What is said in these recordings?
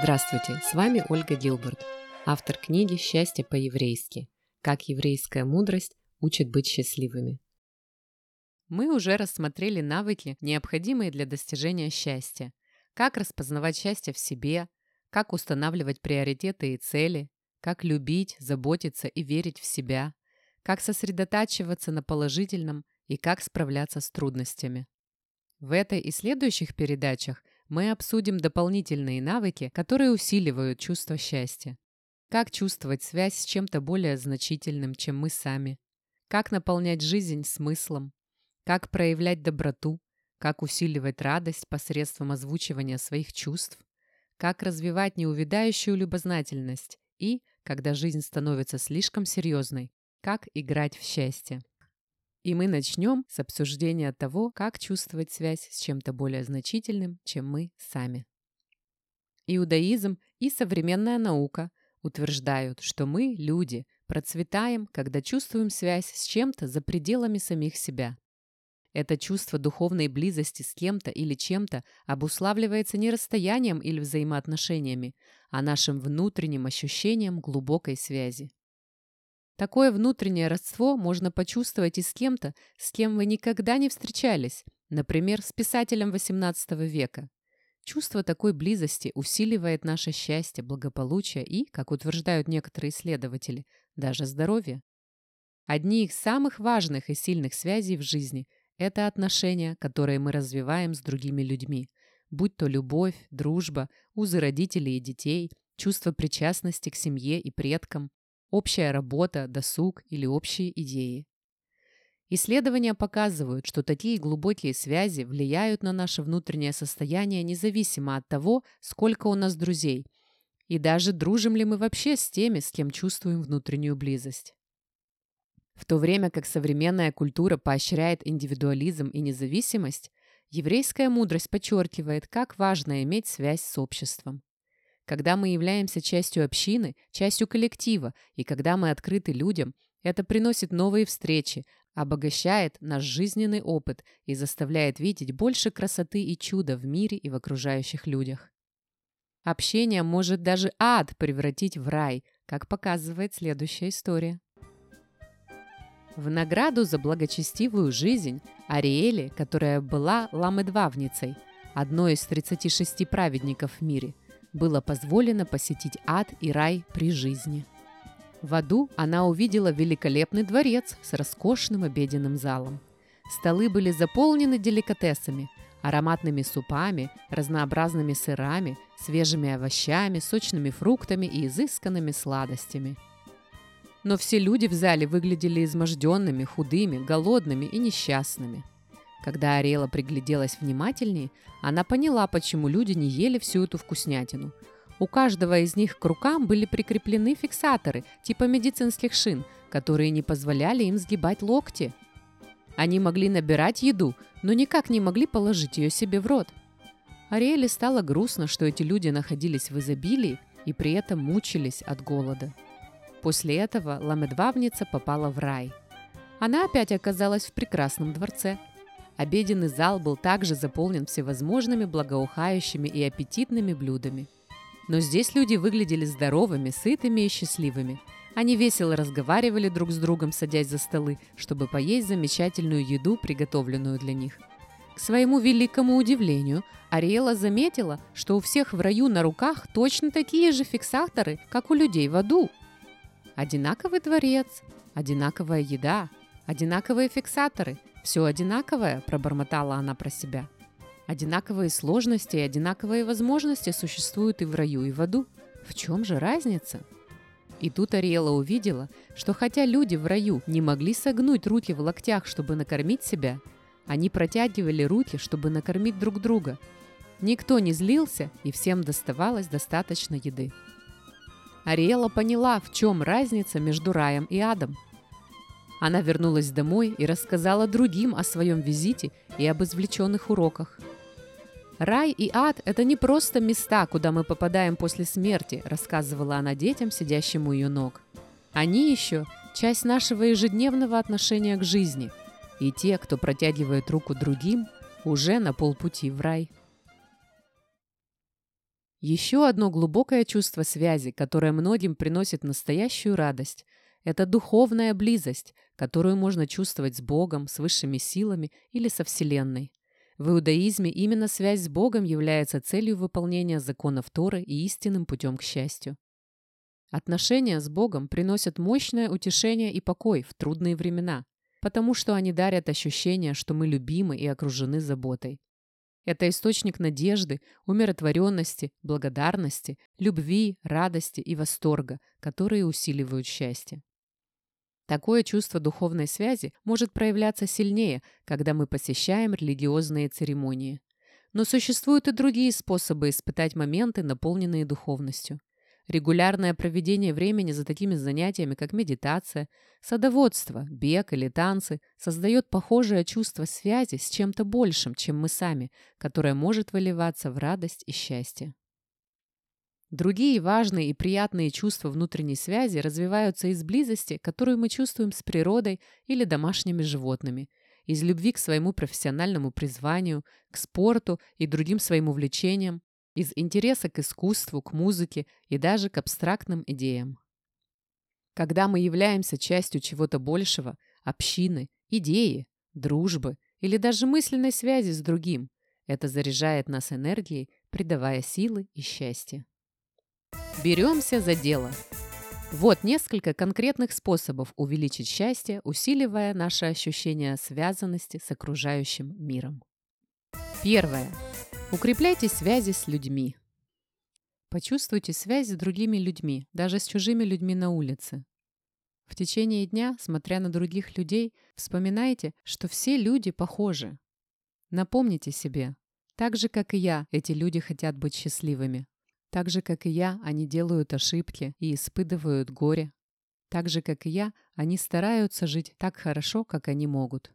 Здравствуйте, с вами Ольга Гилберт, автор книги «Счастье по-еврейски. Как еврейская мудрость учит быть счастливыми». Мы уже рассмотрели навыки, необходимые для достижения счастья. Как распознавать счастье в себе, как устанавливать приоритеты и цели, как любить, заботиться и верить в себя, как сосредотачиваться на положительном и как справляться с трудностями. В этой и следующих передачах мы обсудим дополнительные навыки, которые усиливают чувство счастья. Как чувствовать связь с чем-то более значительным, чем мы сами. Как наполнять жизнь смыслом. Как проявлять доброту. Как усиливать радость посредством озвучивания своих чувств. Как развивать неувядающую любознательность. И, когда жизнь становится слишком серьезной, как играть в счастье. И мы начнем с обсуждения того, как чувствовать связь с чем-то более значительным, чем мы сами. Иудаизм и современная наука утверждают, что мы, люди, процветаем, когда чувствуем связь с чем-то за пределами самих себя. Это чувство духовной близости с кем-то или чем-то обуславливается не расстоянием или взаимоотношениями, а нашим внутренним ощущением глубокой связи. Такое внутреннее родство можно почувствовать и с кем-то, с кем вы никогда не встречались, например, с писателем XVIII века. Чувство такой близости усиливает наше счастье, благополучие и, как утверждают некоторые исследователи, даже здоровье. Одни из самых важных и сильных связей в жизни – это отношения, которые мы развиваем с другими людьми, будь то любовь, дружба, узы родителей и детей, чувство причастности к семье и предкам, общая работа, досуг или общие идеи. Исследования показывают, что такие глубокие связи влияют на наше внутреннее состояние независимо от того, сколько у нас друзей, и даже дружим ли мы вообще с теми, с кем чувствуем внутреннюю близость. В то время как современная культура поощряет индивидуализм и независимость, еврейская мудрость подчеркивает, как важно иметь связь с обществом. Когда мы являемся частью общины, частью коллектива, и когда мы открыты людям, это приносит новые встречи, обогащает наш жизненный опыт и заставляет видеть больше красоты и чуда в мире и в окружающих людях. Общение может даже ад превратить в рай, как показывает следующая история. В награду за благочестивую жизнь Ариэле, которая была ламедвавницей, одной из 36 праведников в мире, было позволено посетить ад и рай при жизни. В аду она увидела великолепный дворец с роскошным обеденным залом. Столы были заполнены деликатесами, ароматными супами, разнообразными сырами, свежими овощами, сочными фруктами и изысканными сладостями. Но все люди в зале выглядели изможденными, худыми, голодными и несчастными – когда Ариэла пригляделась внимательнее, она поняла, почему люди не ели всю эту вкуснятину. У каждого из них к рукам были прикреплены фиксаторы, типа медицинских шин, которые не позволяли им сгибать локти. Они могли набирать еду, но никак не могли положить ее себе в рот. Ариэле стало грустно, что эти люди находились в изобилии и при этом мучились от голода. После этого ламедвавница попала в рай. Она опять оказалась в прекрасном дворце – Обеденный зал был также заполнен всевозможными благоухающими и аппетитными блюдами. Но здесь люди выглядели здоровыми, сытыми и счастливыми. Они весело разговаривали друг с другом, садясь за столы, чтобы поесть замечательную еду, приготовленную для них. К своему великому удивлению, Ариэла заметила, что у всех в раю на руках точно такие же фиксаторы, как у людей в аду. Одинаковый дворец, одинаковая еда, одинаковые фиксаторы – «Все одинаковое», – пробормотала она про себя. «Одинаковые сложности и одинаковые возможности существуют и в раю, и в аду. В чем же разница?» И тут Ариэла увидела, что хотя люди в раю не могли согнуть руки в локтях, чтобы накормить себя, они протягивали руки, чтобы накормить друг друга. Никто не злился, и всем доставалось достаточно еды. Ариэла поняла, в чем разница между раем и адом – она вернулась домой и рассказала другим о своем визите и об извлеченных уроках. «Рай и ад – это не просто места, куда мы попадаем после смерти», – рассказывала она детям, сидящим у ее ног. «Они еще – часть нашего ежедневного отношения к жизни, и те, кто протягивает руку другим, уже на полпути в рай». Еще одно глубокое чувство связи, которое многим приносит настоящую радость, это духовная близость, которую можно чувствовать с Богом, с высшими силами или со Вселенной. В иудаизме именно связь с Богом является целью выполнения законов Торы и истинным путем к счастью. Отношения с Богом приносят мощное утешение и покой в трудные времена, потому что они дарят ощущение, что мы любимы и окружены заботой. Это источник надежды, умиротворенности, благодарности, любви, радости и восторга, которые усиливают счастье. Такое чувство духовной связи может проявляться сильнее, когда мы посещаем религиозные церемонии. Но существуют и другие способы испытать моменты, наполненные духовностью. Регулярное проведение времени за такими занятиями, как медитация, садоводство, бег или танцы, создает похожее чувство связи с чем-то большим, чем мы сами, которое может выливаться в радость и счастье. Другие важные и приятные чувства внутренней связи развиваются из близости, которую мы чувствуем с природой или домашними животными, из любви к своему профессиональному призванию, к спорту и другим своим увлечениям, из интереса к искусству, к музыке и даже к абстрактным идеям. Когда мы являемся частью чего-то большего, общины, идеи, дружбы или даже мысленной связи с другим, это заряжает нас энергией, придавая силы и счастье. Беремся за дело. Вот несколько конкретных способов увеличить счастье, усиливая наше ощущение связанности с окружающим миром. Первое. Укрепляйте связи с людьми. Почувствуйте связь с другими людьми, даже с чужими людьми на улице. В течение дня, смотря на других людей, вспоминайте, что все люди похожи. Напомните себе, так же, как и я, эти люди хотят быть счастливыми. Так же, как и я, они делают ошибки и испытывают горе. Так же, как и я, они стараются жить так хорошо, как они могут.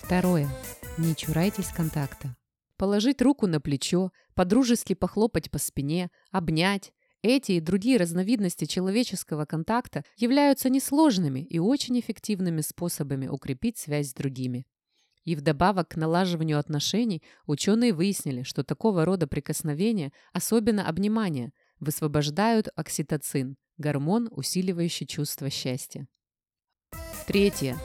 Второе. Не чурайтесь контакта. Положить руку на плечо, подружески похлопать по спине, обнять. Эти и другие разновидности человеческого контакта являются несложными и очень эффективными способами укрепить связь с другими. И вдобавок к налаживанию отношений ученые выяснили, что такого рода прикосновения, особенно обнимания, высвобождают окситоцин – гормон, усиливающий чувство счастья. Третье.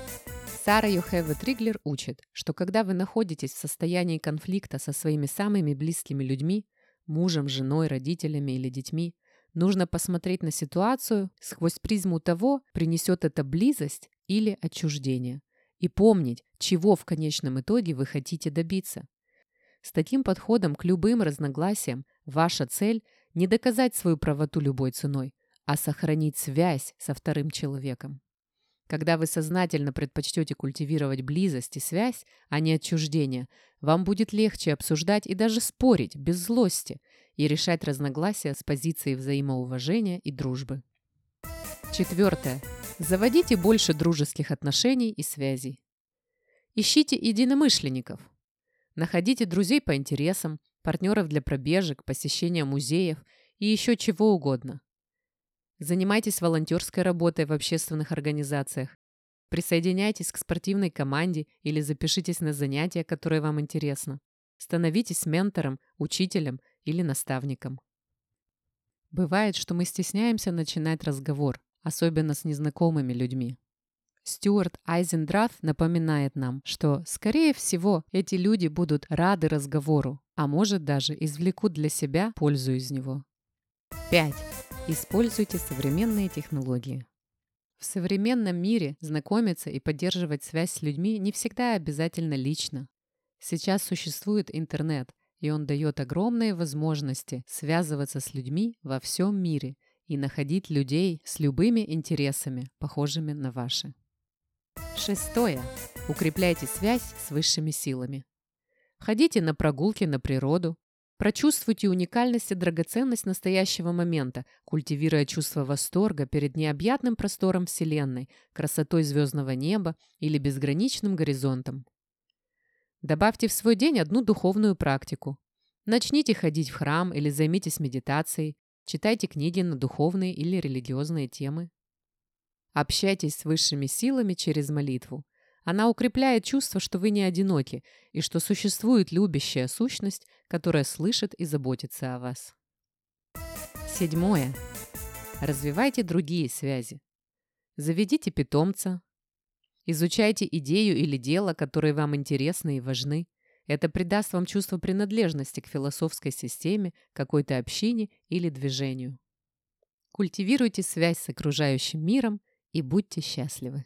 Сара Йохева Триглер учит, что когда вы находитесь в состоянии конфликта со своими самыми близкими людьми, мужем, женой, родителями или детьми, нужно посмотреть на ситуацию сквозь призму того, принесет это близость или отчуждение, и помнить, чего в конечном итоге вы хотите добиться. С таким подходом к любым разногласиям ваша цель – не доказать свою правоту любой ценой, а сохранить связь со вторым человеком. Когда вы сознательно предпочтете культивировать близость и связь, а не отчуждение, вам будет легче обсуждать и даже спорить без злости и решать разногласия с позиции взаимоуважения и дружбы. Четвертое. Заводите больше дружеских отношений и связей. Ищите единомышленников. Находите друзей по интересам, партнеров для пробежек, посещения музеев и еще чего угодно. Занимайтесь волонтерской работой в общественных организациях. Присоединяйтесь к спортивной команде или запишитесь на занятия, которые вам интересны. Становитесь ментором, учителем или наставником. Бывает, что мы стесняемся начинать разговор, особенно с незнакомыми людьми. Стюарт Айзендраф напоминает нам, что, скорее всего, эти люди будут рады разговору, а может даже извлекут для себя пользу из него. 5. Используйте современные технологии. В современном мире знакомиться и поддерживать связь с людьми не всегда обязательно лично. Сейчас существует интернет, и он дает огромные возможности связываться с людьми во всем мире и находить людей с любыми интересами, похожими на ваши. Шестое. Укрепляйте связь с высшими силами. Ходите на прогулки на природу, Прочувствуйте уникальность и драгоценность настоящего момента, культивируя чувство восторга перед необъятным простором Вселенной, красотой звездного неба или безграничным горизонтом. Добавьте в свой день одну духовную практику. Начните ходить в храм или займитесь медитацией, читайте книги на духовные или религиозные темы. Общайтесь с высшими силами через молитву. Она укрепляет чувство, что вы не одиноки и что существует любящая сущность, которая слышит и заботится о вас. Седьмое. Развивайте другие связи. Заведите питомца. Изучайте идею или дело, которые вам интересны и важны. Это придаст вам чувство принадлежности к философской системе, какой-то общине или движению. Культивируйте связь с окружающим миром и будьте счастливы.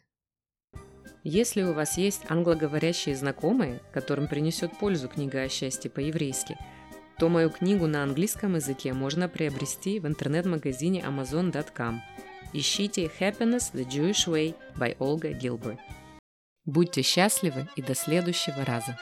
Если у вас есть англоговорящие знакомые, которым принесет пользу книга о счастье по-еврейски, то мою книгу на английском языке можно приобрести в интернет-магазине amazon.com. Ищите Happiness the Jewish Way by Olga Gilbert. Будьте счастливы и до следующего раза!